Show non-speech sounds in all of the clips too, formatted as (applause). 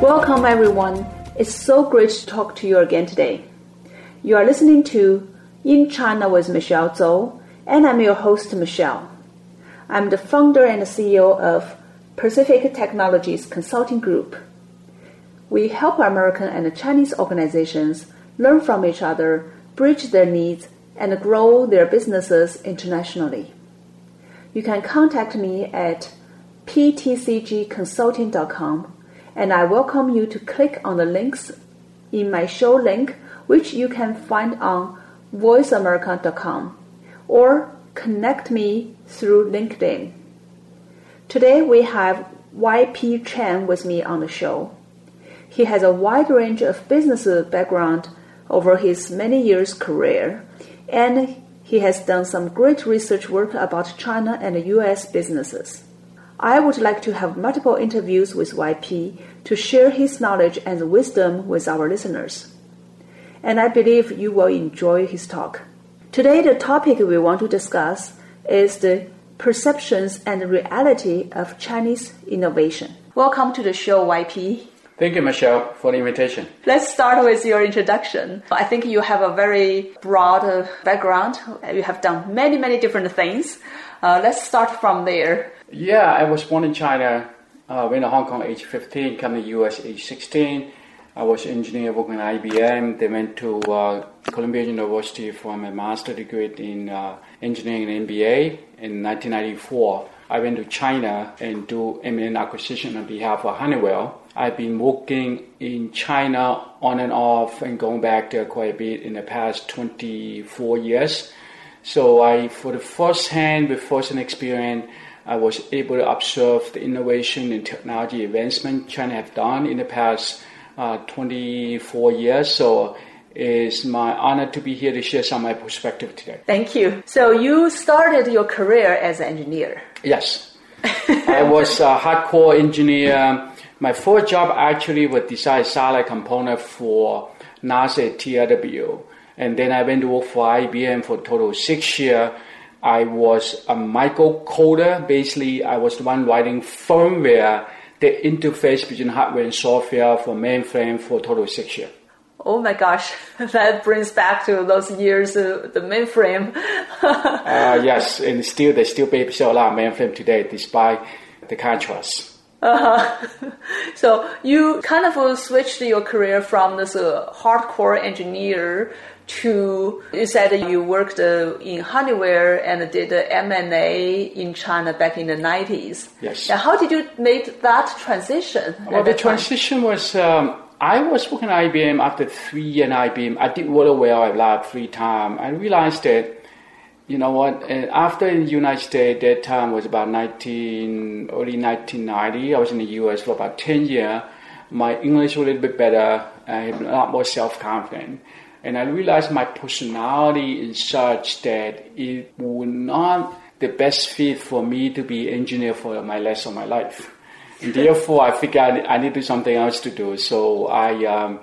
Welcome, everyone. It's so great to talk to you again today. You are listening to In China with Michelle Zhou, and I'm your host, Michelle. I'm the founder and CEO of Pacific Technologies Consulting Group. We help American and Chinese organizations learn from each other, bridge their needs, and grow their businesses internationally. You can contact me at ptcgconsulting.com and I welcome you to click on the links in my show link, which you can find on voiceamerica.com, or connect me through LinkedIn. Today we have YP Chan with me on the show. He has a wide range of business background over his many years career, and he has done some great research work about China and US businesses. I would like to have multiple interviews with YP to share his knowledge and wisdom with our listeners. And I believe you will enjoy his talk. Today, the topic we want to discuss is the perceptions and reality of Chinese innovation. Welcome to the show, YP. Thank you, Michelle, for the invitation. Let's start with your introduction. I think you have a very broad uh, background. You have done many, many different things. Uh, let's start from there. Yeah, I was born in China, uh, went to Hong Kong age 15, come to US age 16. I was engineer working at IBM. Then went to uh, Columbia University for my master degree in uh, engineering and MBA in 1994. I went to China and do M&A acquisition on behalf of Honeywell. I've been working in China on and off and going back there quite a bit in the past 24 years. So I, for the first hand, with first hand experience, I was able to observe the innovation and technology advancement China have done in the past uh, 24 years. So it's my honor to be here to share some of my perspective today. Thank you. So you started your career as an engineer. Yes. (laughs) I was a hardcore engineer. My first job actually was design satellite component for NASA TRW. And then I went to work for IBM for total six years I was a micro coder. Basically, I was the one writing firmware, the interface between hardware and software for mainframe for total six years. Oh my gosh, (laughs) that brings back to those years, uh, the mainframe. (laughs) uh, yes, and still they still sell a lot of mainframe today, despite the contrast. Uh-huh. (laughs) so you kind of switched your career from this uh, hardcore engineer to you said you worked uh, in Honeywell and did M&A in China back in the 90s. Yes. Now, how did you make that transition? Well, the transition was um, I was working at IBM after three years at IBM. I did really well. I had free time. I realized that you know what? Uh, after in the United States, that time was about 19, early 1990. I was in the US for about 10 years. My English was a little bit better. I had a lot more self confidence. And I realized my personality is such that it would not the best fit for me to be engineer for my rest of my life. And (laughs) therefore, I figured I need to do something else to do. So I, um,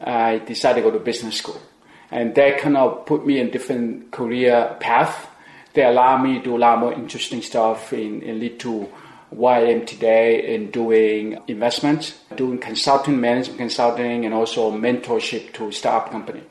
I decided to go to business school. And that kind of put me in different career path. They allowed me to do a lot more interesting stuff and, and lead to where I am today in doing investments, doing consulting, management consulting, and also mentorship to startup company.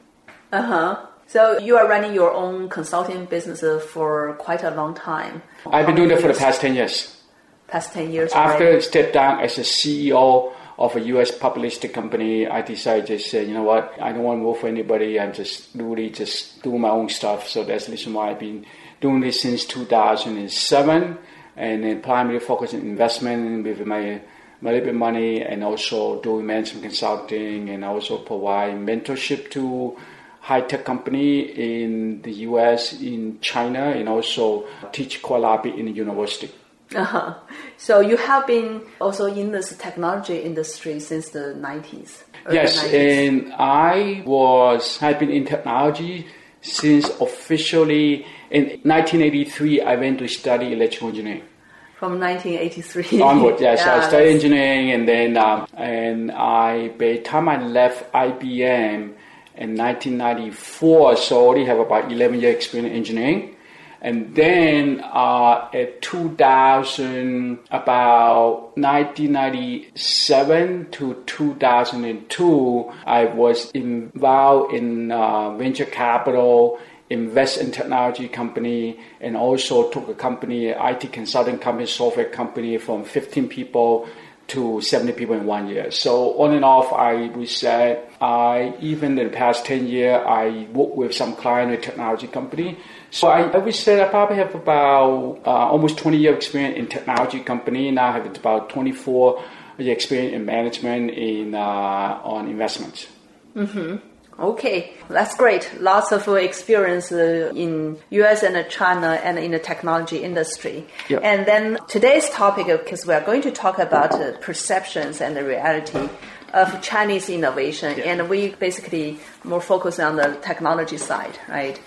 Uh huh. So you are running your own consulting business for quite a long time. I've been doing it for the past ten years. Past ten years. After right? I stepped down as a CEO of a U.S. public company, I decided to say, you know what, I don't want to work for anybody. I'm just really just doing my own stuff. So that's the reason why I've been doing this since 2007, and then primarily focusing on investment with my my little bit money, and also doing management consulting, and also provide mentorship to high tech company in the US, in China, and also teach quite in the university. Uh-huh. So you have been also in this technology industry since the 90s. Yes, 90s. and I was I've been in technology since officially in 1983. I went to study electrical engineering. From 1983 (laughs) onward. Yes, yeah, I studied engineering, and then um, and I by the time I left IBM in 1994, so I already have about 11 years experience in engineering. And then uh, at 2000, about 1997 to 2002, I was involved in uh, venture capital, invest in technology company, and also took a company, IT consulting company, software company from 15 people to 70 people in one year. So on and off, I say I even in the past 10 years, I work with some client in technology company. So I, I would say I probably have about uh, almost 20 year experience in technology company. Now I have about 24 year experience in management in uh, on investments. Mm-hmm. Okay, that's great. Lots of experience uh, in US and China and in the technology industry. Yep. And then today's topic, because we are going to talk about uh, perceptions and the reality of Chinese innovation, Yeah. and we basically more focus on the technology side, right?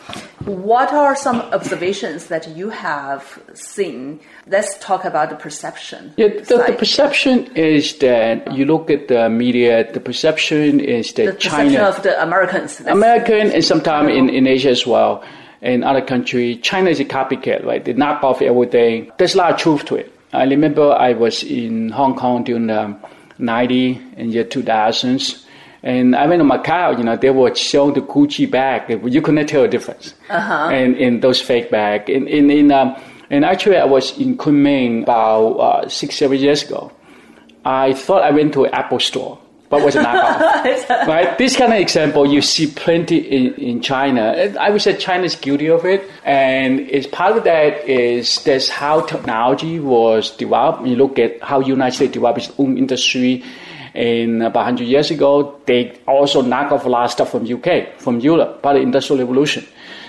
What are some observations that you have seen? Let's talk about the perception. Yeah, the, the perception is that you look at the media, the perception is that the perception China. of the Americans. American and sometimes in, in Asia as well, in other countries, China is a copycat, right? They knock off everything. There's a lot of truth to it. I remember I was in Hong Kong during the 90 and year 2000s. And I went to Macau, you know, they were showing the Gucci bag. You couldn't tell the difference. Uh-huh. And in those fake bag. In, in, in, um, and actually I was in Kunming about uh, six, seven years ago. I thought I went to an Apple store, but was (laughs) a knockoff. right? This kind of example you see plenty in, in China. I would say China is guilty of it, and it's part of that is that's how technology was developed. You look at how United States developed its own industry. And about 100 years ago, they also knock off a lot of stuff from UK, from Europe, part of the Industrial Revolution.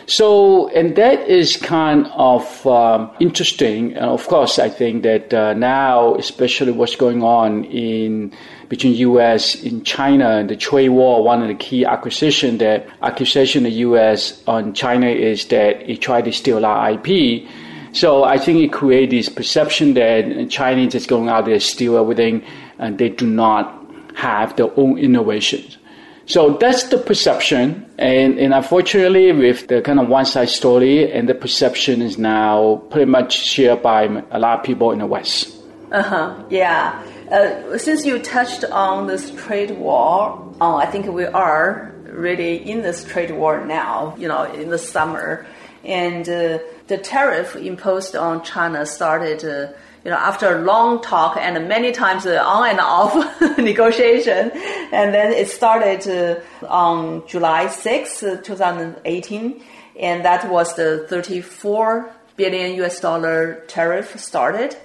So, and that is kind of um, interesting. And of course, I think that uh, now, especially what's going on in between U.S. and China and the trade war, one of the key acquisition that accusation the U.S. on China is that it tried to steal our IP. So I think it creates this perception that Chinese is going out there steal everything, and they do not have their own innovations. So that's the perception, and, and unfortunately, with the kind of one side story, and the perception is now pretty much shared by a lot of people in the West. Uh huh. Yeah. Uh, since you touched on this trade war, uh, I think we are really in this trade war now. You know, in the summer, and uh, the tariff imposed on China started. You know, after a long talk and many times uh, on and off (laughs) negotiation, and then it started uh, on July 6, uh, 2018, and that was the 34 billion US dollar tariff started.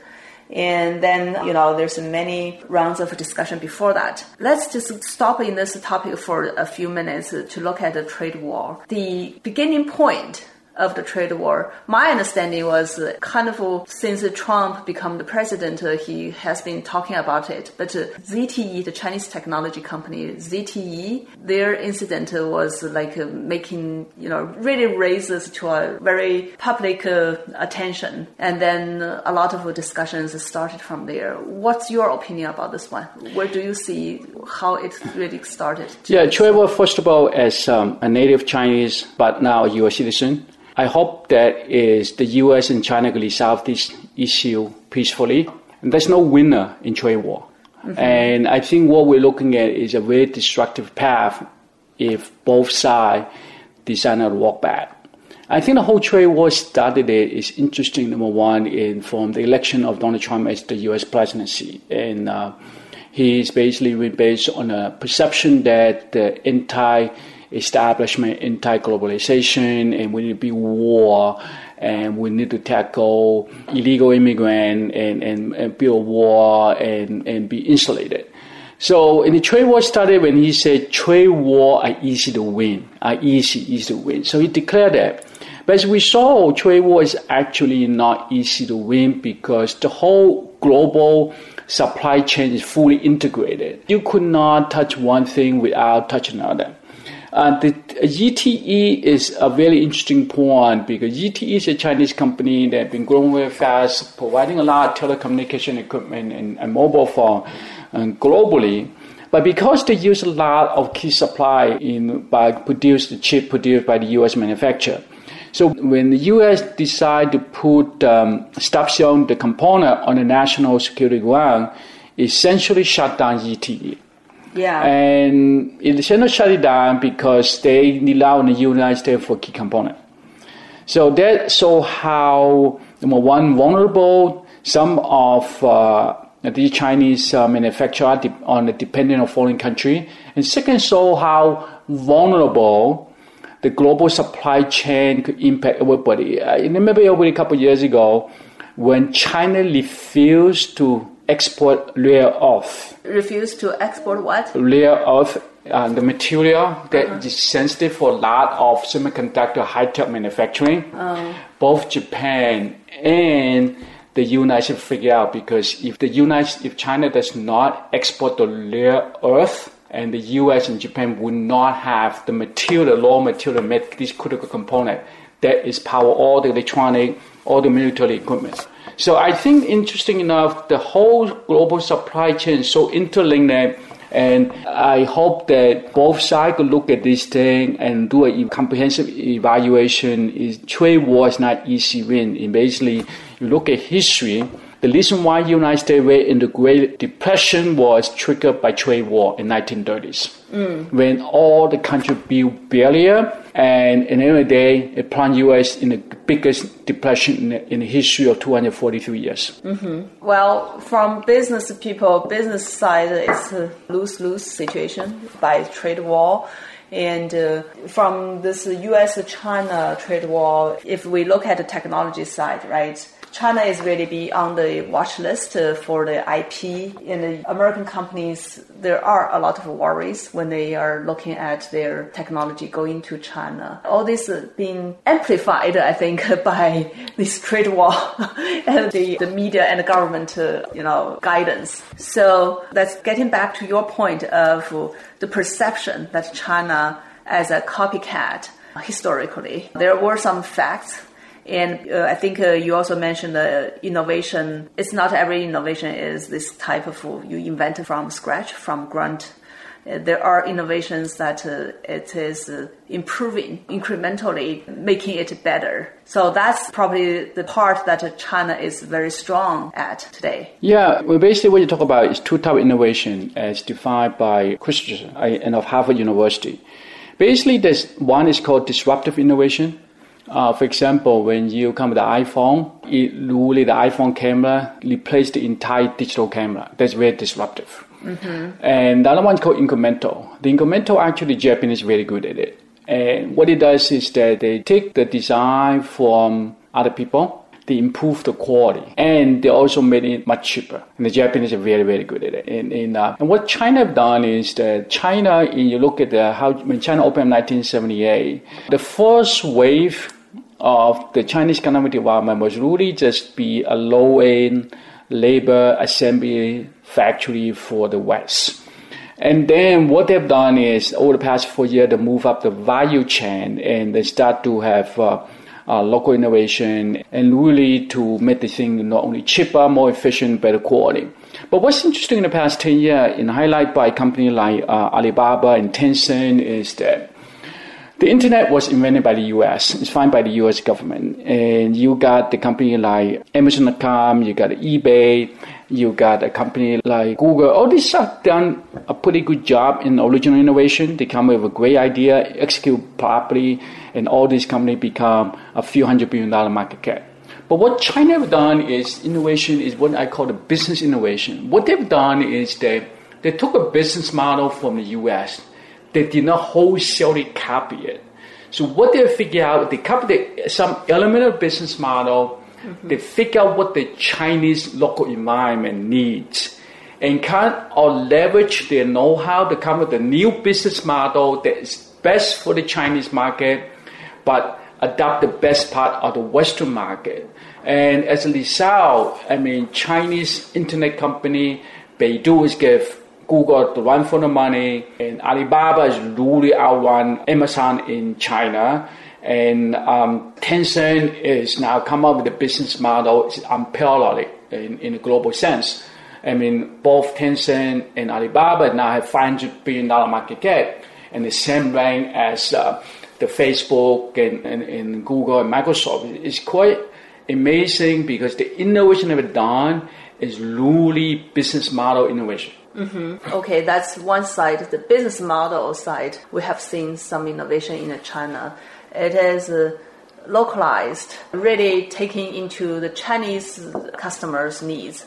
And then, you know, there's many rounds of discussion before that. Let's just stop in this topic for a few minutes to look at the trade war. The beginning point of the trade war. My understanding was uh, kind of since Trump became the president, uh, he has been talking about it. But uh, ZTE, the Chinese technology company, ZTE, their incident was like uh, making, you know, really raises to a very public uh, attention. And then uh, a lot of discussions started from there. What's your opinion about this one? Where do you see how it really started? Yeah, war, first of all, as um, a native Chinese, but now you're a citizen, I hope that is the U.S. and China can resolve this issue peacefully. And there's no winner in trade war. And I think what we're looking at is a very destructive path if both sides decide not to walk back. I think the whole trade war started it is interesting. Number one, in from the election of Donald Trump as the U.S. presidency, and uh, he's basically based on a perception that the anti-establishment, anti-globalization, and we need to be war, and we need to tackle illegal immigrant and, and, and build war and, and be insulated. So, and the trade war started when he said trade war are easy to win, are easy, easy to win. So he declared that. But as we saw, trade war is actually not easy to win because the whole global supply chain is fully integrated. You could not touch one thing without touching another. Uh, the ZTE is a very interesting point because ZTE is a Chinese company that has been growing very fast, providing a lot of telecommunication equipment and, and mobile phone um, globally. But because they use a lot of key supply in by produced the chip produced by the U.S. manufacturer, so when the U.S. decide to put um, stop selling the component on the national security ground, essentially shut down ZTE. Yeah. And it not shut it down because they rely on the United States for key component. So that so how number one vulnerable some of uh, the Chinese uh, manufacturer on the dependent on foreign country, and second show how vulnerable the global supply chain could impact everybody. I remember a couple years ago when China refused to export rare earth. Refuse to export what? Rare earth, uh, the material that uh-huh. is sensitive for a lot of semiconductor high-tech manufacturing. Uh-huh. Both Japan and the United States figure out because if the United, if China does not export the rare earth, and the U.S. and Japan would not have the material, raw material, make this critical component that is power all the electronic, all the military equipment. So I think, interesting enough, the whole global supply chain is so interlinked. And I hope that both sides could look at this thing and do a comprehensive evaluation. Is trade war is not easy win. And basically, you look at history, the reason why United States went in the Great Depression was triggered by trade war in 1930s, mm. when all the country built barrier, and in the end of the day, it plunged U.S. in the biggest depression in the, in the history of 243 years. Mm-hmm. Well, from business people, business side, it's a lose-lose situation by trade war. And uh, from this U.S.-China trade war, if we look at the technology side, right, China is really be on the watch list for the IP. In the American companies, there are a lot of worries when they are looking at their technology going to China. All this being amplified, I think, (laughs) by this trade war (laughs) and the, the media and the government, uh, you know, guidance. So that's getting back to your point of the perception that China as a copycat historically. There were some facts and uh, I think uh, you also mentioned the innovation. It's not every innovation is this type of you invent from scratch, from grunt. Uh, there are innovations that uh, it is uh, improving incrementally, making it better. So that's probably the part that China is very strong at today. Yeah, well, basically what you talk about is two type of innovation as defined by Christensen and of Harvard University. Basically, there's one is called disruptive innovation uh, for example, when you come with the iPhone, it really the iPhone camera replaced the entire digital camera. That's very disruptive. Mm-hmm. And the other one is called incremental. The incremental actually Japanese very good at it. And what it does is that they take the design from other people, they improve the quality, and they also made it much cheaper. And the Japanese are very, very good at it. And, and, uh, and what China have done is that China, you look at the, how when China opened in 1978, the first wave of the Chinese economic development was really just be a low-end labor assembly factory for the West. And then what they've done is over the past four years, they move up the value chain and they start to have uh, uh, local innovation and really to make the thing not only cheaper, more efficient, better quality. But what's interesting in the past 10 years, in highlight by a company like uh, Alibaba and Tencent, is that the internet was invented by the US. It's funded by the US government. And you got the company like Amazon.com, you got eBay, you got a company like Google. All these have done a pretty good job in original innovation. They come with a great idea, execute properly, and all these companies become a few hundred billion dollar market cap. But what China have done is innovation is what I call the business innovation. What they've done is they, they took a business model from the US they did not wholesale copy it. So what they figure out, they copy some element of business model. Mm-hmm. They figure out what the Chinese local environment needs, and kind of leverage their know-how to come up with a new business model that is best for the Chinese market, but adopt the best part of the Western market. And as a result, I mean, Chinese internet company, Baidu is give Google to run for the money, and Alibaba is really outrun Amazon in China. And um, Tencent is now come up with a business model it's unparalleled in, in a global sense. I mean, both Tencent and Alibaba now have $500 billion market cap and the same rank as uh, the Facebook and, and, and, Google and Microsoft. is quite amazing because the innovation they've done is really business model innovation. Mm-hmm. Okay, that's one side, the business model side. We have seen some innovation in China. It is uh, localized, really taking into the Chinese customers' needs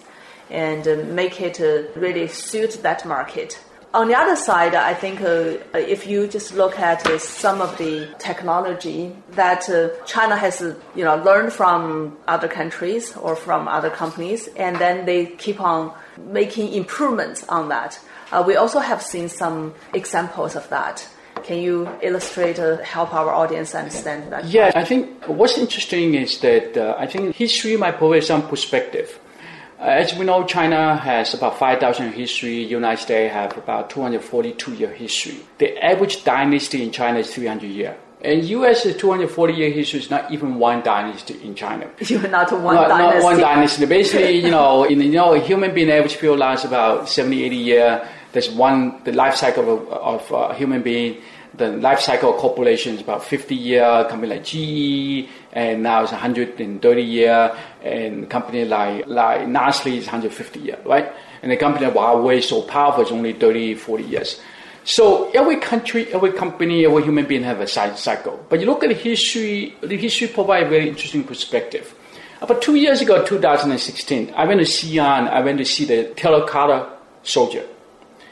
and uh, make it uh, really suit that market. On the other side, I think uh, if you just look at uh, some of the technology that uh, China has, uh, you know, learned from other countries or from other companies, and then they keep on making improvements on that. we also have seen some examples of that. Can you illustrate, uh, help our audience understand that? Yeah, I think what's interesting is that uh, I think history might provide some perspective. Uh, as we know, China has about 5,000 history. United States have about 242 year history. The average dynasty in China is 300 years. And U.S. is 240 year history is not even one dynasty in China. (laughs) You're not one not, dynasty. Not one dynasty. Basically, (laughs) you know, in you know, a human being average period lasts about 70, 80 years. There's one the life cycle of, of a uh, human being the life cycle of corporations about 50 year, company like GE, and now it's 130 year, and company like, like Nestle is 150 year, right? And the company like Huawei so powerful is only 30, 40 years. So every country, every company, every human being have a cycle. But you look at the history, the history provide very interesting perspective. About two years ago, 2016, I went to Xi'an, I went to see the terracotta soldier.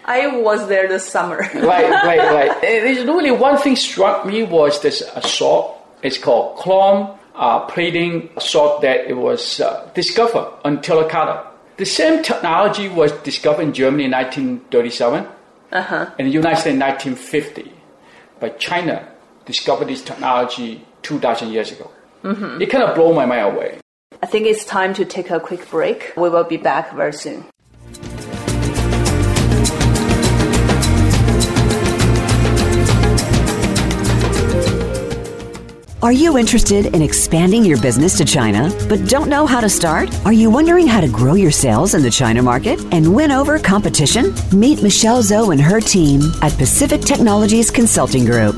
I was there this summer. right, right, right. (laughs) There's really one thing struck me was this assault. It's called chrome uh, plating assault that it was uh, discovered on terracotta. The same technology was discovered in Germany in 1937 uh-huh. and the United States in 1950. But China discovered this technology 2,000 years ago. Mm-hmm. It kind of blew my mind away. I think it's time to take a quick break. We will be back very soon. Are you interested in expanding your business to China but don't know how to start? Are you wondering how to grow your sales in the China market and win over competition? Meet Michelle Zhou and her team at Pacific Technologies Consulting Group.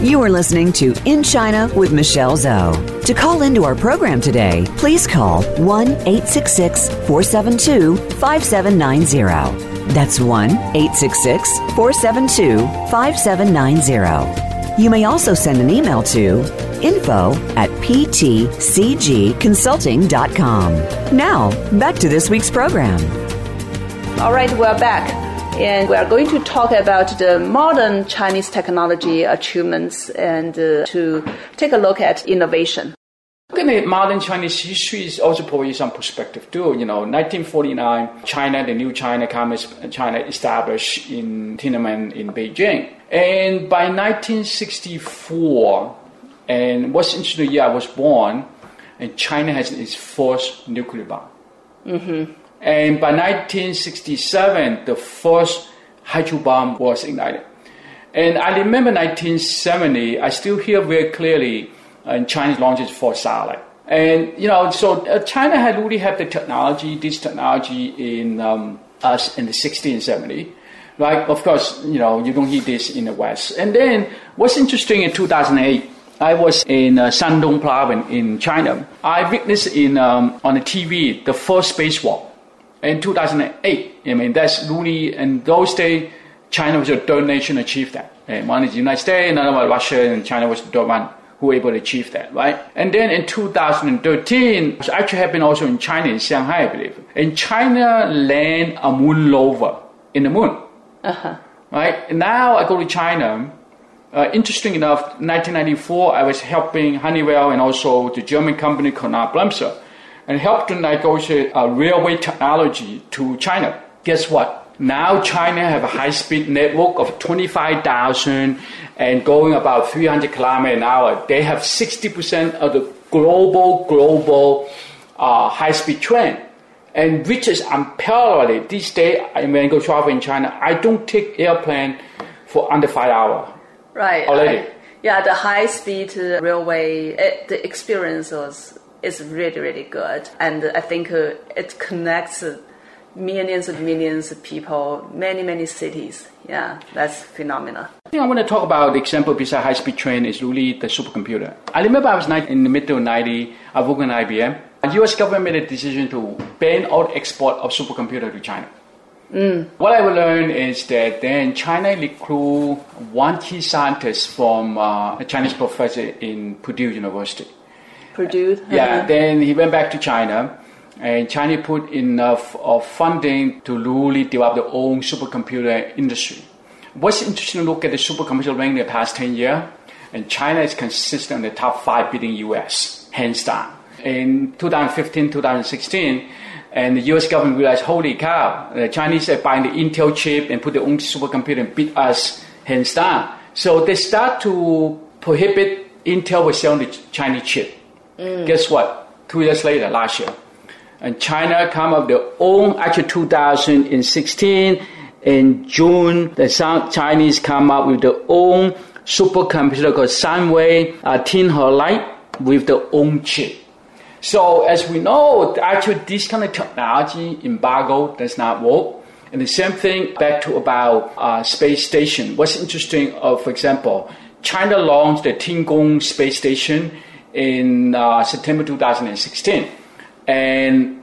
You are listening to In China with Michelle Zhou. To call into our program today, please call 1 866 472 5790. That's 1 866 472 5790. You may also send an email to info at ptcgconsulting.com. Now, back to this week's program. All right, we're back and we are going to talk about the modern Chinese technology achievements and uh, to take a look at innovation. Looking at modern Chinese history is also probably some perspective too. You know, 1949, China, the new China, Communist China established in Tiananmen in Beijing. And by 1964, and what's interesting, the year I was born, and China has its first nuclear bomb. Mm-hmm. And by 1967, the first hydrogen bomb was ignited. And I remember 1970, I still hear very clearly uh, China launched for satellite. And, you know, so uh, China had really had the technology, this technology in um, us in the 60s and 70s. Right? Of course, you know, you don't hear this in the West. And then what's interesting in 2008, I was in uh, Shandong province in China. I witnessed in um, on the TV the first spacewalk in 2008. I mean, that's really, in those days, China was the third nation to achieve that. And one is the United States, another was Russia, and China was the third one who were able to achieve that, right? And then in 2013, which actually happened also in China, in Shanghai, I believe. In China, land a moon rover in the moon. Uh-huh. Right? And now I go to China. Uh, interesting enough, 1994, I was helping Honeywell and also the German company Knorr Bremse and helped to negotiate a railway technology to China. Guess what? Now China have a high-speed network of 25,000 and going about 300 kilometers an hour. They have 60% of the global global uh, high-speed train, and which is unparalleled. These days, when I go travel in China, I don't take airplane for under five hours. Right. Already. Right. Yeah, the high-speed uh, railway, it, the experience was is really really good, and I think uh, it connects millions and millions of people, many, many cities. Yeah, that's phenomenal. I think I want to talk about the example beside high-speed train is really the supercomputer. I remember I was in the middle of 90, I worked in IBM. The US government made a decision to ban all export of supercomputer to China. Mm. What I learned is that then China recruit one key scientist from uh, a Chinese professor in Purdue University. Yeah, then he went back to China and China put enough of funding to really develop their own supercomputer industry. What's interesting to look at the supercomputer ranking in the past 10 years, and China is consistent in the top 5 beating US, hands down. In 2015, 2016, and the US government realized, holy cow, the Chinese are buying the Intel chip and put their own supercomputer and beat us hands down. So they start to prohibit Intel from selling the Chinese chip. Mm. Guess what? Two years later, last year, and China come up their own, actually 2016, in June, the Chinese come up with their own supercomputer called Sunway uh, Tianhe Lite with their own chip. So as we know, actually this kind of technology embargo does not work. And the same thing back to about uh, space station. What's interesting, uh, for example, China launched the Tiangong space station in uh, September 2016. And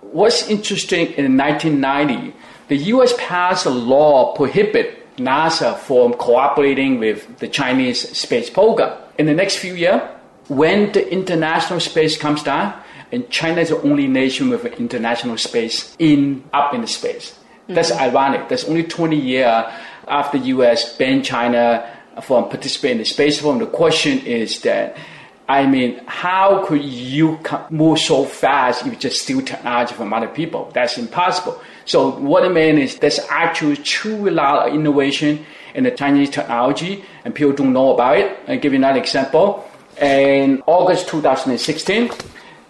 what's interesting in 1990, the U.S. passed a law prohibit NASA from cooperating with the Chinese space program. In the next few years, when the international space comes down, and China is the only nation with international space in up in the space. That's mm-hmm. ironic. That's only 20 years after the U.S. banned China from participating in the space program. The question is that I mean, how could you move so fast if you just steal technology from other people? That's impossible. So what I mean is there's actually true lot of innovation in the Chinese technology, and people don't know about it. I'll give you another example. In August 2016,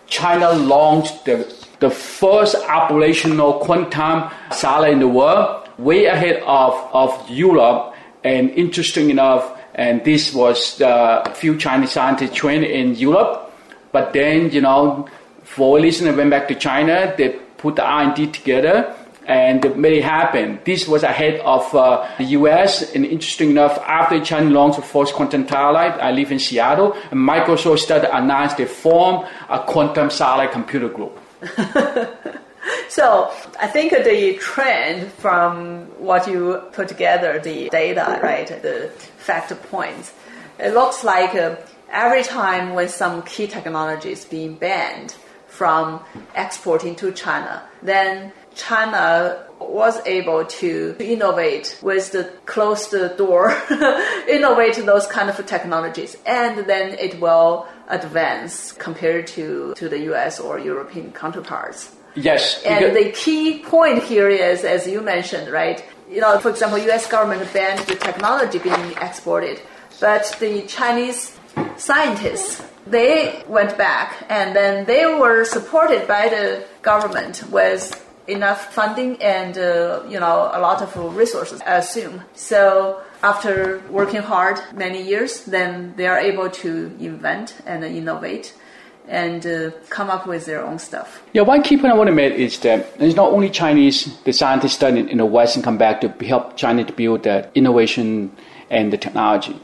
China launched the, the first operational quantum satellite in the world, way ahead of, of Europe. And interesting enough, and this was the few Chinese scientists trained in Europe. But then, you know, for a reason, they went back to China. They put the R&D together, and made it happen. This was ahead of uh, the U.S. And interesting enough, after China launched the first quantum satellite, I live in Seattle, and Microsoft started announced they form a quantum satellite computer group. (laughs) So I think the trend from what you put together, the data, right, the fact points, it looks like uh, every time when some key technology is being banned from exporting to China, then China was able to innovate with the closed door, (laughs) innovate those kind of technologies, and then it will advance compared to, to the US or European counterparts. Yes. And the key point here is, as you mentioned, right? You know, for example, U.S. government banned the technology being exported, but the Chinese scientists they went back and then they were supported by the government with enough funding and uh, you know a lot of resources I assume so after working hard many years then they are able to invent and innovate and uh, come up with their own stuff. Yeah, one key point I want to make is that it's not only Chinese, the scientists study in the West and come back to help China to build the innovation and the technology.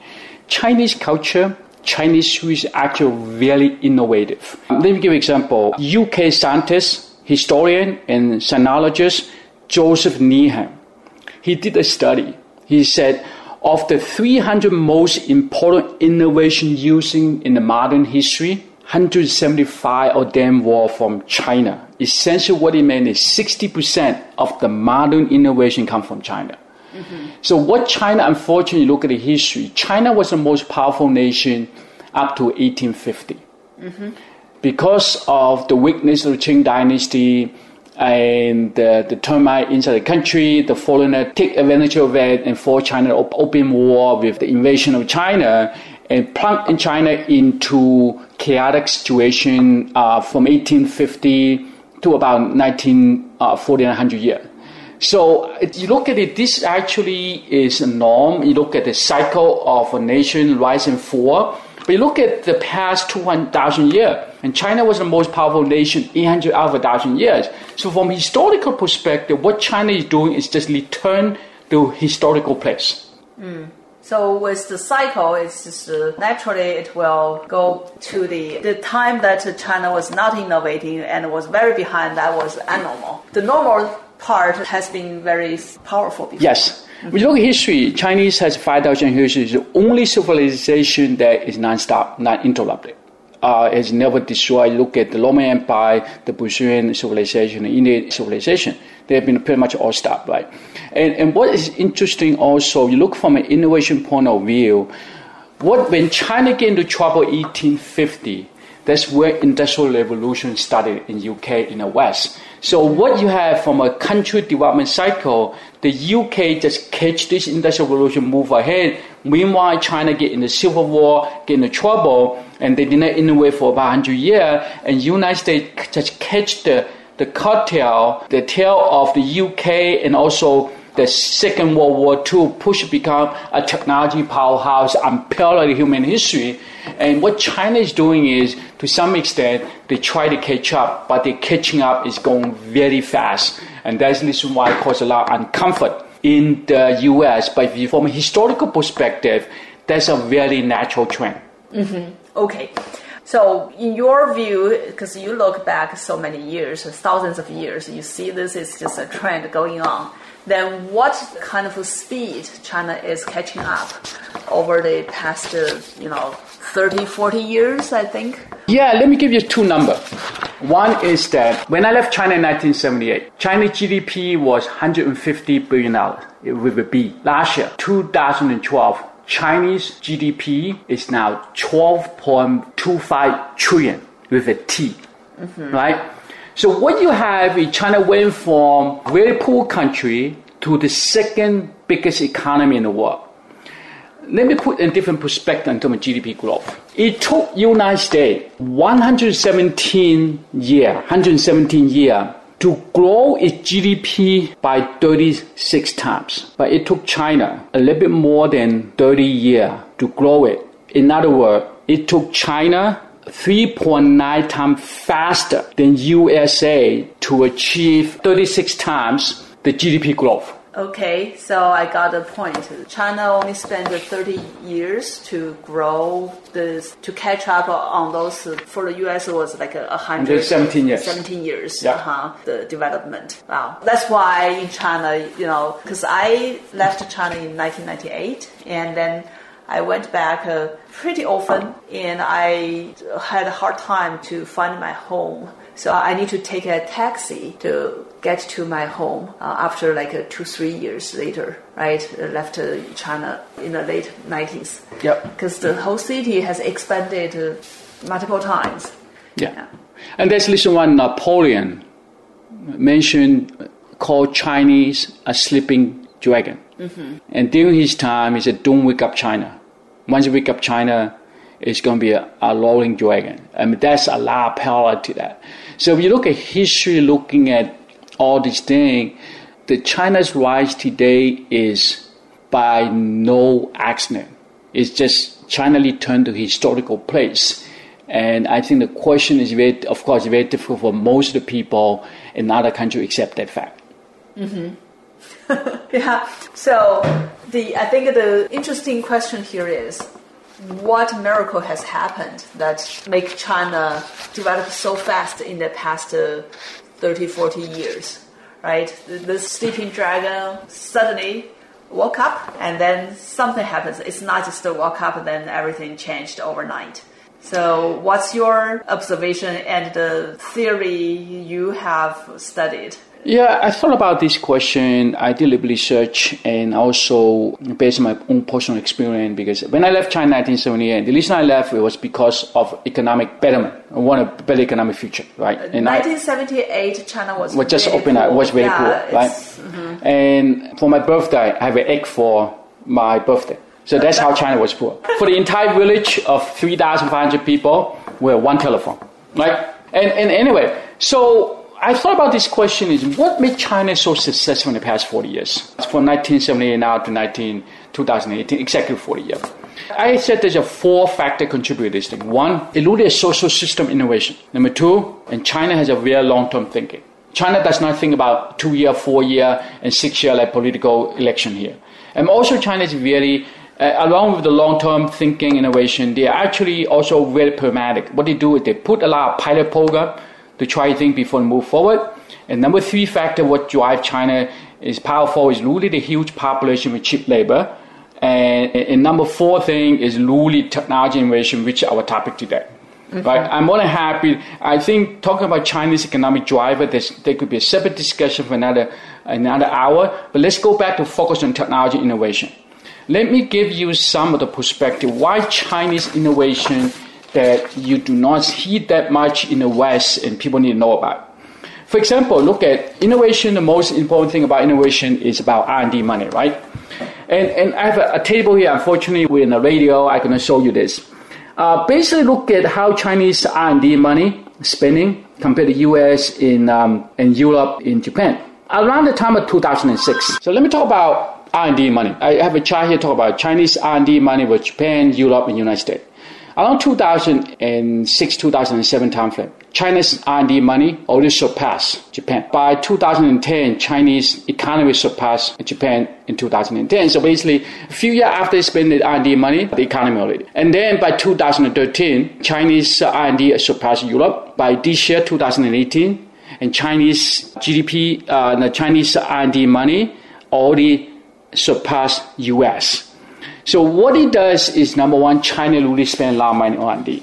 Chinese culture, Chinese is actually very innovative. Let me give you an example. UK scientist, historian, and sinologist Joseph Needham, he did a study. He said of the 300 most important innovation using in the modern history, 175 of them were from China. Essentially, what it meant is 60% of the modern innovation come from China. Mm-hmm. So, what China, unfortunately, look at the history, China was the most powerful nation up to 1850. Mm-hmm. Because of the weakness of the Qing dynasty, and the, the termite inside the country, the foreigner take advantage of it and force China open war with the invasion of China and plunk in China into chaotic situation uh, from 1850 to about 1940 uh, 100 years. So you look at it, this actually is a norm. You look at the cycle of a nation rise and fall. But you look at the past 200,000 years, and China was the most powerful nation 800 out of 1,000 years. So from historical perspective, what China is doing is just return to historical place. Mm. So with the cycle, it's just uh, naturally it will go to the the time that China was not innovating and was very behind. That was abnormal. The normal part has been very powerful. Before. Yes. You look at history, Chinese has 5,000 years. It's the only civilization that is non-stop, not interrupted. Uh, it's never destroyed. Look at the Roman Empire, the Persian civilization, the Indian civilization. They have been pretty much all stopped, right? And, and what is interesting also, you look from an innovation point of view, what when China get into trouble 1850, that's where industrial revolution started in UK in the West. So what you have from a country development cycle, the UK just catch this industrial revolution, move ahead. Meanwhile, China get in the civil war, get into trouble, and they did not innovate for about 100 years. And United States just catch the the cocktail, the tail of the UK and also the Second World War II push become a technology powerhouse unparalleled in human history. And what China is doing is, to some extent, they try to catch up, but the catching up is going very fast. And that's the reason why it causes a lot of uncomfort in the US. But from a historical perspective, that's a very natural trend. Mm-hmm. Okay. So, in your view, because you look back so many years, thousands of years, you see this is just a trend going on. Then, what kind of speed China is catching up over the past, uh, you know, 30, 40 years, I think? Yeah, let me give you two numbers. One is that when I left China in 1978, China's GDP was 150 billion dollars with a B. Last year, 2012, Chinese GDP is now 12.25 trillion with a T, mm-hmm. right? So what you have is China went from very poor country to the second biggest economy in the world. Let me put in different perspective in terms of GDP growth. It took United States 117 year, 117 year to grow its GDP by 36 times. But it took China a little bit more than 30 years to grow it. In other words, it took China 3.9 times faster than USA to achieve 36 times the GDP growth. Okay, so I got the point. China only spent 30 years to grow this, to catch up on those. For the US, it was like a, hundred. 17 years. 17 years. Yeah. Uh-huh, the development. Wow. That's why in China, you know, because I left China in 1998, and then I went back uh, pretty often, and I had a hard time to find my home. So I need to take a taxi to get to my home uh, after like uh, two, three years later, right? Uh, left uh, China in the late 90s. Yep. Because the whole city has expanded uh, multiple times. Yeah. yeah. And there's this one Napoleon mentioned called Chinese a sleeping dragon. Mm-hmm. And during his time, he said, don't wake up China. Once you wake up China, it's going to be a, a rolling dragon. I mean, that's a lot of parallel to that. So if you look at history, looking at all these things, the China's rise today is by no accident. It's just China returned to historical place. And I think the question is very, of course, very difficult for most of the people in other countries accept that fact. Mm-hmm. (laughs) yeah. So the I think the interesting question here is what miracle has happened that make China develop so fast in the past uh, 30, 40 years, right? The, the sleeping dragon suddenly woke up and then something happens. It's not just the up and then everything changed overnight. So, what's your observation and the theory you have studied? Yeah, I thought about this question. I did a little research and also based on my own personal experience because when I left China in 1978, the reason I left it was because of economic betterment. I want a better economic future, right? And 1978, I, China was was just open up, was very yeah, poor, right? Mm-hmm. And for my birthday, I have an egg for my birthday. So that's how China was poor. For the entire village of 3,500 people, we had one telephone, right? And, and anyway, so I thought about this question is what made China so successful in the past 40 years? From 1978 now to 19, 2018, exactly 40 years. I said there's a four factor contributor to this thing. One, it really a social system innovation. Number two, and China has a very long term thinking. China does not think about two year, four year, and six year like political election here. And also China is very uh, along with the long-term thinking innovation, they are actually also very pragmatic. What they do is they put a lot of pilot program to try things before they move forward. And number three factor, what drive China is powerful is really the huge population with cheap labor. And, and number four thing is really technology innovation, which is our topic today. Mm-hmm. Right? I'm more than happy. I think talking about Chinese economic driver, there could be a separate discussion for another another hour. But let's go back to focus on technology innovation. Let me give you some of the perspective why Chinese innovation that you do not see that much in the West and people need to know about. For example, look at innovation. The most important thing about innovation is about R&D money, right? And, and I have a, a table here. Unfortunately, we're in the radio. Going to show you this. Uh, basically, look at how Chinese R&D money spending compared to U.S. in um, in Europe, in Japan. Around the time of 2006. So let me talk about R&D money. I have a chart here talk about Chinese R&D money with Japan, Europe, and United States. Around 2006, 2007 timeframe, China's R&D money already surpassed Japan. By 2010, Chinese economy surpassed Japan in 2010. So basically, a few years after spending R&D money, the economy already. And then by 2013, Chinese R&D surpassed Europe. By this year, 2018, and Chinese GDP, uh, the Chinese R&D money already surpassed U.S. So what it does is number one, China really spend a lot of money on R&D.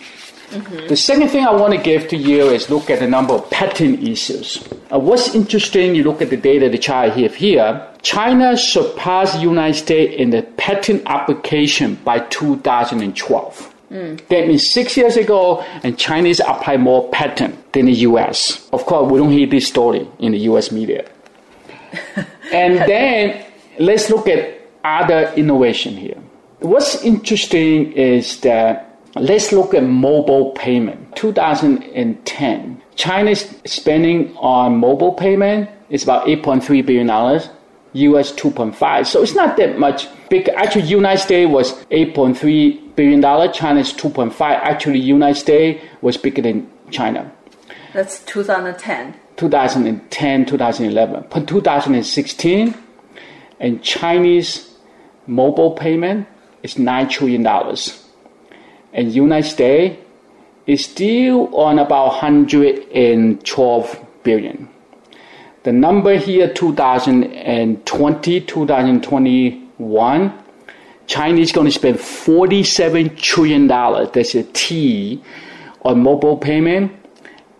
Mm-hmm. The second thing I want to give to you is look at the number of patent issues. Uh, what's interesting, you look at the data that chart have here China surpassed the United States in the patent application by 2012. Mm. That means six years ago, and Chinese apply more patent than the U.S. Of course, we don't hear this story in the U.S. media. (laughs) and then let's look at other innovation here. What's interesting is that let's look at mobile payment. 2010, China's spending on mobile payment is about 8.3 billion dollars. US 2.5. So it's not that much big. Actually, United States was 8.3 billion dollar. China's 2.5. Actually, United States was bigger than China. That's 2010. 2010, 2011. But 2016, and Chinese mobile payment is $9 trillion. And United States is still on about 112 billion. The number here, 2020, 2021, China is going to spend 47 trillion dollars. That's a T on mobile payment,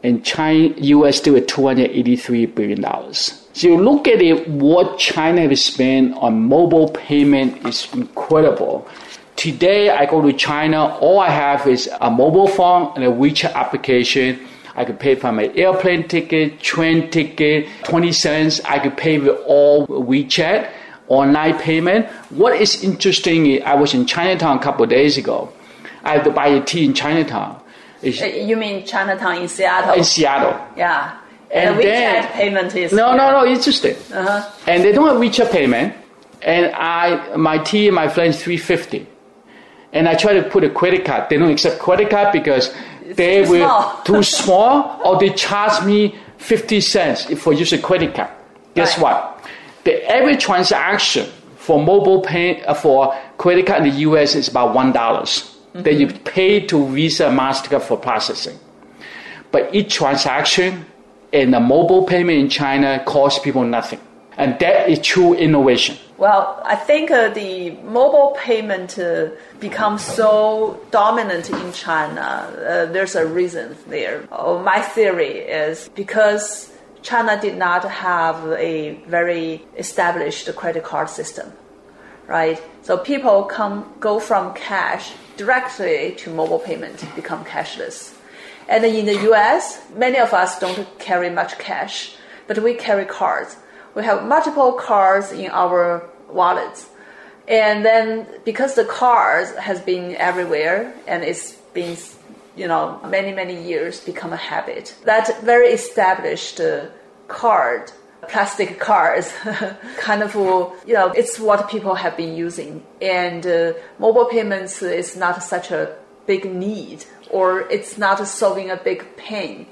and China, U.S. still at 283 billion dollars. So you look at it, what China has spent on mobile payment is incredible. Today, I go to China, all I have is a mobile phone and a WeChat application. I could pay for my airplane ticket, train ticket, 20 cents. I could pay with all WeChat, online payment. What is interesting is I was in Chinatown a couple of days ago. I had to buy a tea in Chinatown. It's, uh, you mean Chinatown in Seattle? In Seattle. Yeah. And, WeChat then, payment is no, no, no. Interesting. Uh-huh. And they don't have WeChat payment. And I, my T, my friends, three fifty. And I try to put a credit card. They don't accept credit card because it's they too will small. too (laughs) small, or they charge me fifty cents for using a credit card. Guess Right. what? The average transaction for mobile pay uh, for credit card in the U.S. is about one dollars. That you pay to Visa, Mastercard for processing. But each transaction and the mobile payment in China costs people nothing. And that is true innovation. Well, I think uh, the mobile payment uh, becomes so dominant in China. Uh, there's a reason there. Uh, my theory is because China did not have a very established credit card system, right? So people come go from cash directly to mobile payment, become cashless. And in the US, many of us don't carry much cash, but we carry cards. We have multiple cards in our wallets. And then because the cards has been everywhere and it's been, you know, many, many years become a habit. That very established uh, card, plastic cards, (laughs) kind of, you know, it's what people have been using. And uh, mobile payments is not such a big need or it's not solving a big pain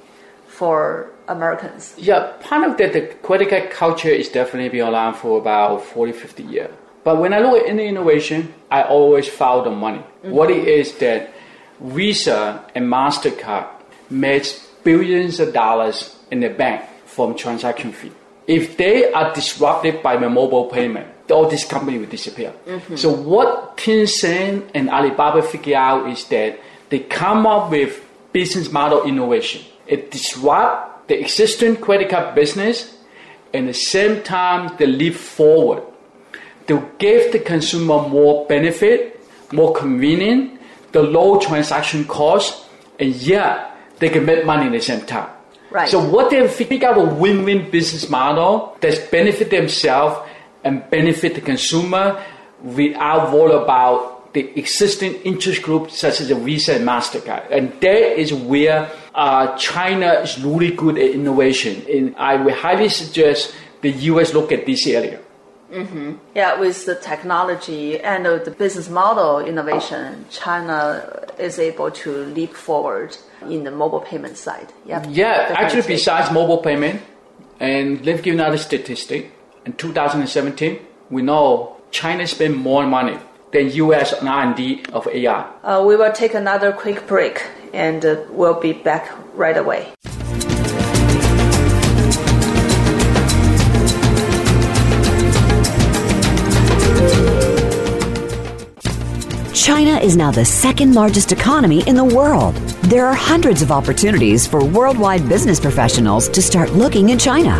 for Americans. Yeah, part of that, the credit card culture is definitely been around for about 40, 50 years. But when I look at any innovation, I always follow the money. Mm-hmm. What it is that Visa and MasterCard makes billions of dollars in the bank from transaction fee. If they are disrupted by the mobile payment, all this company will disappear. Mm-hmm. So what Tencent and Alibaba figure out is that they come up with business model innovation. It disrupt the existing credit card business and at the same time they leap forward to give the consumer more benefit, more convenient, the low transaction cost, and yet they can make money at the same time. Right. So what they figure out a win-win business model that benefit themselves and benefit the consumer without worry about the existing interest groups such as the Visa and MasterCard. And that is where uh, China is really good at innovation. And I would highly suggest the US look at this area. Mm-hmm. Yeah, with the technology and the business model innovation, China is able to leap forward in the mobile payment side. Yep, yeah, actually, besides mobile payment, and let me give another statistic. In 2017, we know China spent more money than US on R&D of AI. Uh, we will take another quick break, and uh, we'll be back right away. China is now the second largest economy in the world. There are hundreds of opportunities for worldwide business professionals to start looking in China.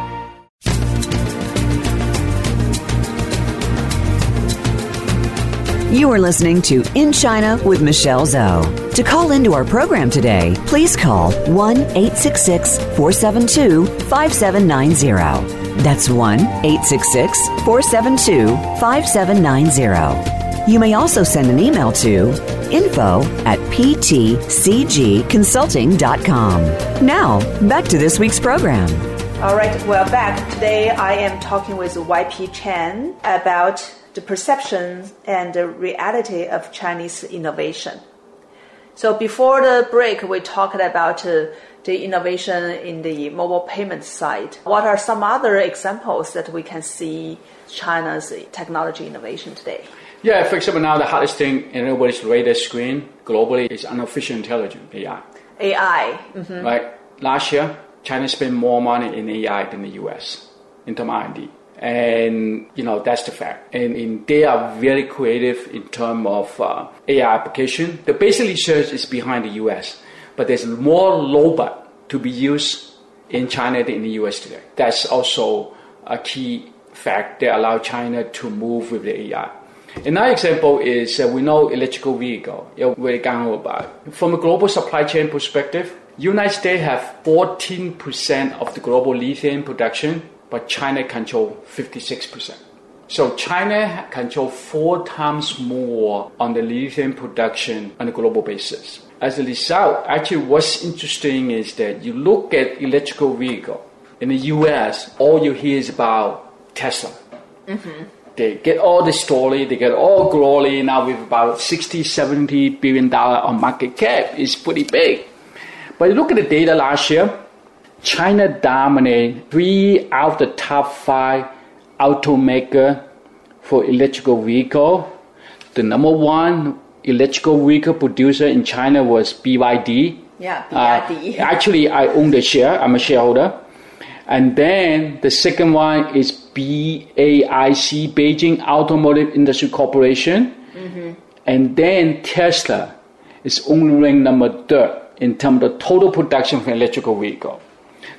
You are listening to In China with Michelle Zhou. To call into our program today, please call 1 866 472 5790. That's 1 866 472 5790. You may also send an email to info at ptcgconsulting.com. Now, back to this week's program. All right, we're back. Today I am talking with YP Chan about the perception and the reality of Chinese innovation. So before the break, we talked about uh, the innovation in the mobile payment side. What are some other examples that we can see China's technology innovation today? Yeah, for example, now the hottest thing in everybody's radar screen globally is artificial intelligence, AI. AI. Mm-hmm. Right. Last year, China spent more money in AI than the US in terms of R&D and you know that's the fact. And in, they are very creative in terms of uh, AI application. The basic research is behind the U.S., but there's more robot to be used in China than in the U.S. today. That's also a key fact that allow China to move with the AI. Another example is uh, we know electrical vehicle. You know, very about. From a global supply chain perspective, United States have 14% of the global lithium production but China control 56%. So China control four times more on the lithium production on a global basis. As a result, actually what's interesting is that you look at electrical vehicle in the US, all you hear is about Tesla. Mm-hmm. They get all the story, they get all glory now with about 60, 70 billion dollar on market cap. It's pretty big. But you look at the data last year, China dominated three out of the top five automaker for electrical vehicle. The number one electrical vehicle producer in China was BYD. Yeah, Uh, BYD. (laughs) actually, I own the share. I'm a shareholder. And then the second one is BAIC, Beijing Automotive Industry Corporation. Mm-hmm. And then Tesla is only ranked number third in terms of total production for electrical vehicle.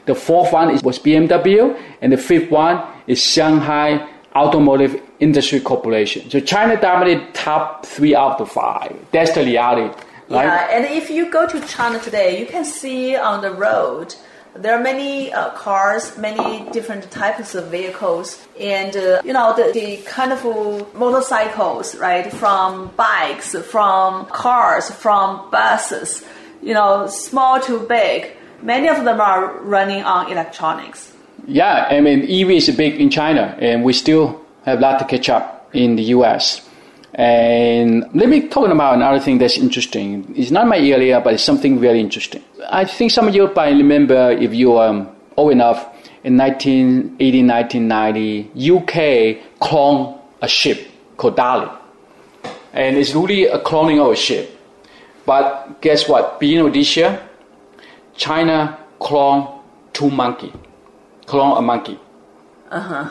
The fourth one is, was BMW, and the fifth one is Shanghai Automotive Industry Corporation. So China dominated top three out of five. That's the reality, right? Yeah, and if you go to China today, you can see on the road there are many uh, cars, many different types of vehicles, and uh, you know the, the kind of motorcycles, right? From bikes, from cars, from buses, you know, small to big. Many of them are running on electronics. Yeah, I mean, EV is big in China, and we still have a lot to catch up in the US. And let me talk about another thing that's interesting. It's not my area, but it's something very interesting. I think some of you probably remember, if you are um, old enough, in 1980, 1990, UK cloned a ship called Dolly. And it's really a cloning of a ship. But guess what? This year, China cloned two monkey, clone a monkey.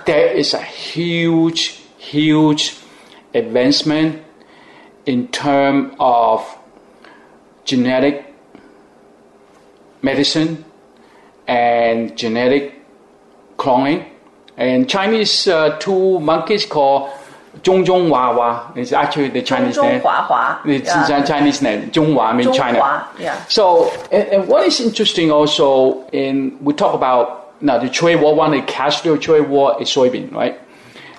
There is a huge, huge advancement in terms of genetic medicine and genetic cloning. And Chinese uh, two monkeys called Zhong Zhong is actually the Chinese name. Hua It's. Chinese name. Zhonghua means Zhonghua, China. Yeah. So, and, and, what is interesting also, in we talk about now the trade war, one the cash flow trade war is soybean, right?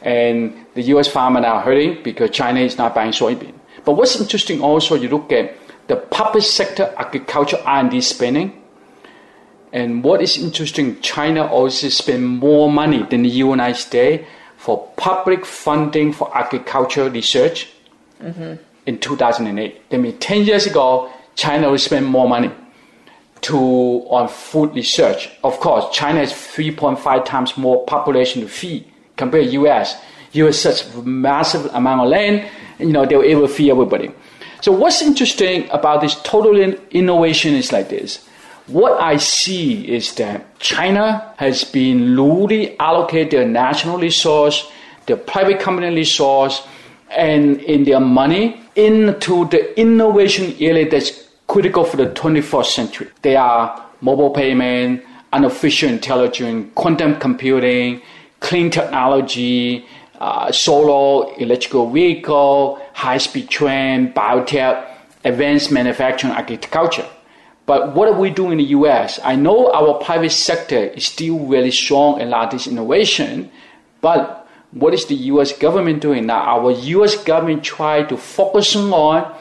And the U.S. farmer now hurting because China is not buying soybean. But what's interesting also, you look at the public sector agriculture R&D spending. And what is interesting, China also spend more money than the United States for public funding for agricultural research in 2008. That means 10 years ago, China will spend more money to on food research. Of course, China is 3.5 times more population to feed compared to US. US such massive amount of land, you know, they were able to feed everybody. So what's interesting about this total innovation is like this. What I see is that China has been really allocated their national resource, their private company resource, and in their money into the innovation area that's critical for the 21st century. They are mobile payment, artificial intelligence, quantum computing, clean technology, uh, solar, electrical vehicle, high-speed train, biotech, advanced manufacturing, agriculture. But what are we doing in the US? I know our private sector is still really strong in a lot of this innovation, but what is the US government doing now? Our US government try to focus on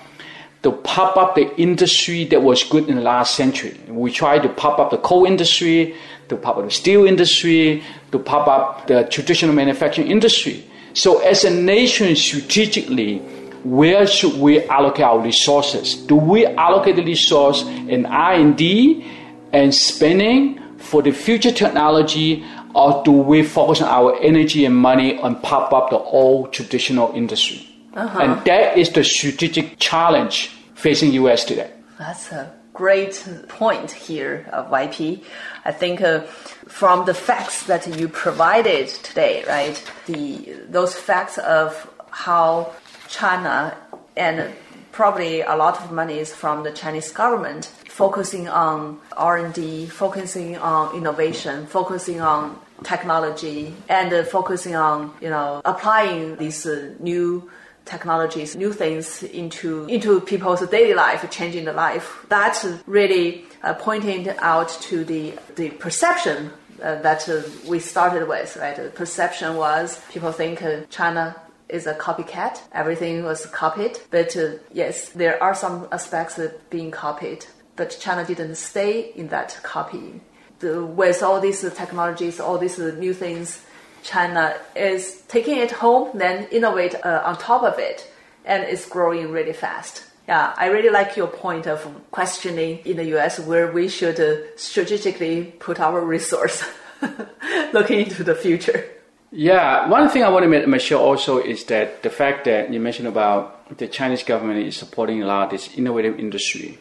to pop up the industry that was good in the last century. We try to pop up the coal industry, to pop up the steel industry, to pop up the traditional manufacturing industry. So as a nation, strategically, where should we allocate our resources? Do we allocate the resource in R&D and spending for the future technology, or do we focus on our energy and money on pop up the old traditional industry? And that is the strategic challenge facing US today. That's a great point here of YP. I think uh, from the facts that you provided today, right? The those facts of how China and probably a lot of money is from the Chinese government focusing on R&D, focusing on innovation, focusing on technology and uh, focusing on, you know, applying these uh, new technologies, new things into into people's daily life, changing the life. That's really uh, pointing out to the the perception uh, that uh, we started with. Right, the perception was people think China is a copycat. Everything was copied, but uh, yes, there are some aspects being copied. But China didn't stay in that copy. The, with all these technologies, all these new things, China is taking it home, then innovate uh, on top of it, and it's growing really fast. Yeah, I really like your point of questioning in the US where we should uh, strategically put our resource (laughs) looking into the future. Yeah, one thing I want to mention, Michelle, also is that the fact that you mentioned about the Chinese government is supporting a lot of this innovative industry.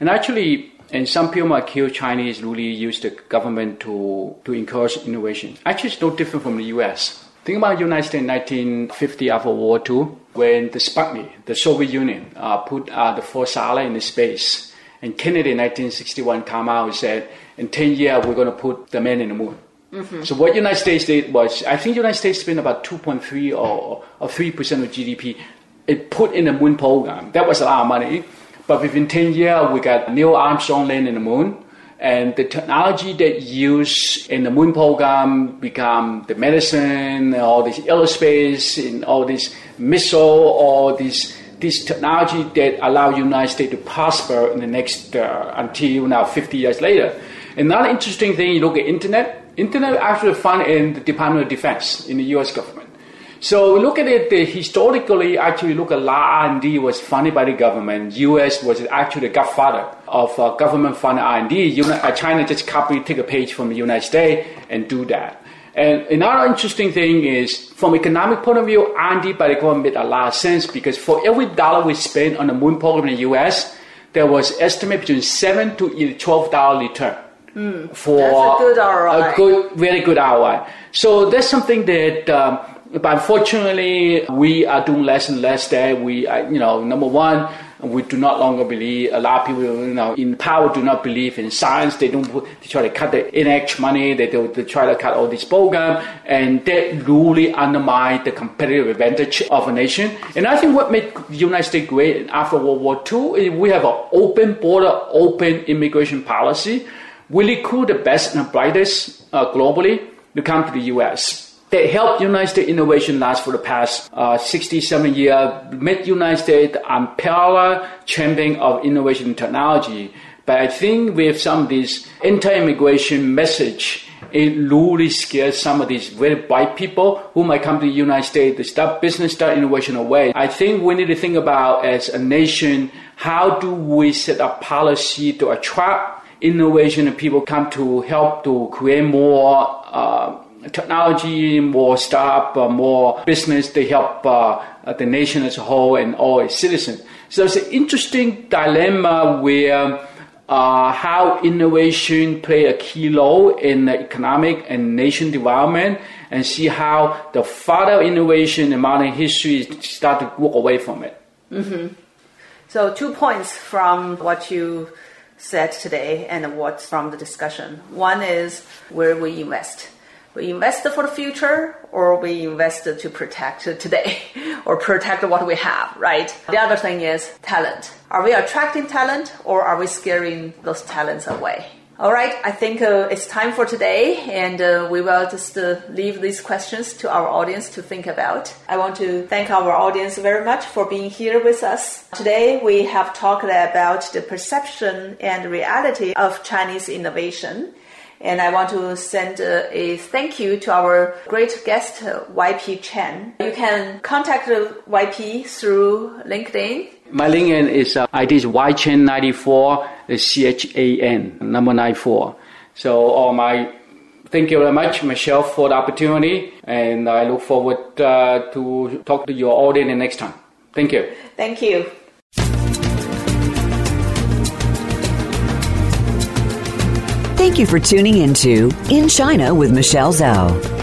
And actually, and some people might kill Chinese really use the government to, to encourage innovation. Actually, it's no different from the US. Think about the United States in 1950 after World War II, when the Sputnik, the Soviet Union, uh, put uh, the first satellite in space. And Kennedy in 1961 came out and said, in 10 years, we're going to put the man in the moon. Mm-hmm. So what United States did was, I think United States spent about 2.3 or, or 3% of GDP. It put in the moon program. That was a lot of money. But within 10 years, we got Neil Armstrong land in the moon. And the technology that used in the moon program become the medicine, all this aerospace, and all this missile, all this this technology that allow United States to prosper in the next uh, until now 50 years later. Another interesting thing, you look at internet. Internet actually found in the Department of Defense in the U.S. government. So we look at it historically. Actually, look at La R&D was funded by the government. U.S. was actually the godfather of uh, government-funded R&D. Uh, China just copy, take a page from the United States and do that. And another interesting thing is, from economic point of view, R&D by the government made a lot of sense because for every dollar we spend on the moon program in the U.S., there was estimate between seven to twelve dollar return. Mm, for a good ROI. A good, very good ROI. So that's something that um, but unfortunately, we are doing less and less there. We, you know, number one, we do not longer believe. A lot of people, you know, in power do not believe in science. They don't. Put, they try to cut the NIH money. They, do, they try to cut all these programs, and that really undermine the competitive advantage of a nation. And I think what made the United States great after World War II is we have an open border, open immigration policy. We recruit the best and brightest uh, globally to come to the U.S they helped United States innovation last for the past uh, 60, 70 years, made United States unparalleled champion of innovation and technology. But I think with some of these anti-immigration message, it really scares some of these very bright people who might come to the United States to start business, start innovation away. I think we need to think about as a nation, how do we set up policy to attract innovation and people come to help to create more uh, technology, more startup, uh, more business. They help uh, the nation as a whole and all its citizens. So it's an interesting dilemma where uh, how innovation play a key role in economic and nation development and see how the father of innovation in modern history start to walk away from it. Mm-hmm. So two points from what you said today and what's from the discussion. One is where we invest we invest for the future or we invest to protect today (laughs) or protect what we have, right? The other thing is talent. Are we attracting talent or are we scaring those talents away? All right, I think uh, it's time for today, and uh, we will just uh, leave these questions to our audience to think about. I want to thank our audience very much for being here with us. Today, we have talked about the perception and reality of Chinese innovation and I want to send a thank you to our great guest, YP Chan. You can contact YP through LinkedIn. My LinkedIn is uh, ID is YChan94, C H A N, number 94. So, all my thank you very much, Michelle, for the opportunity, and I look forward uh, to talk to your audience next time. Thank you. Thank you. Thank you for tuning into In China with Michelle Zhou.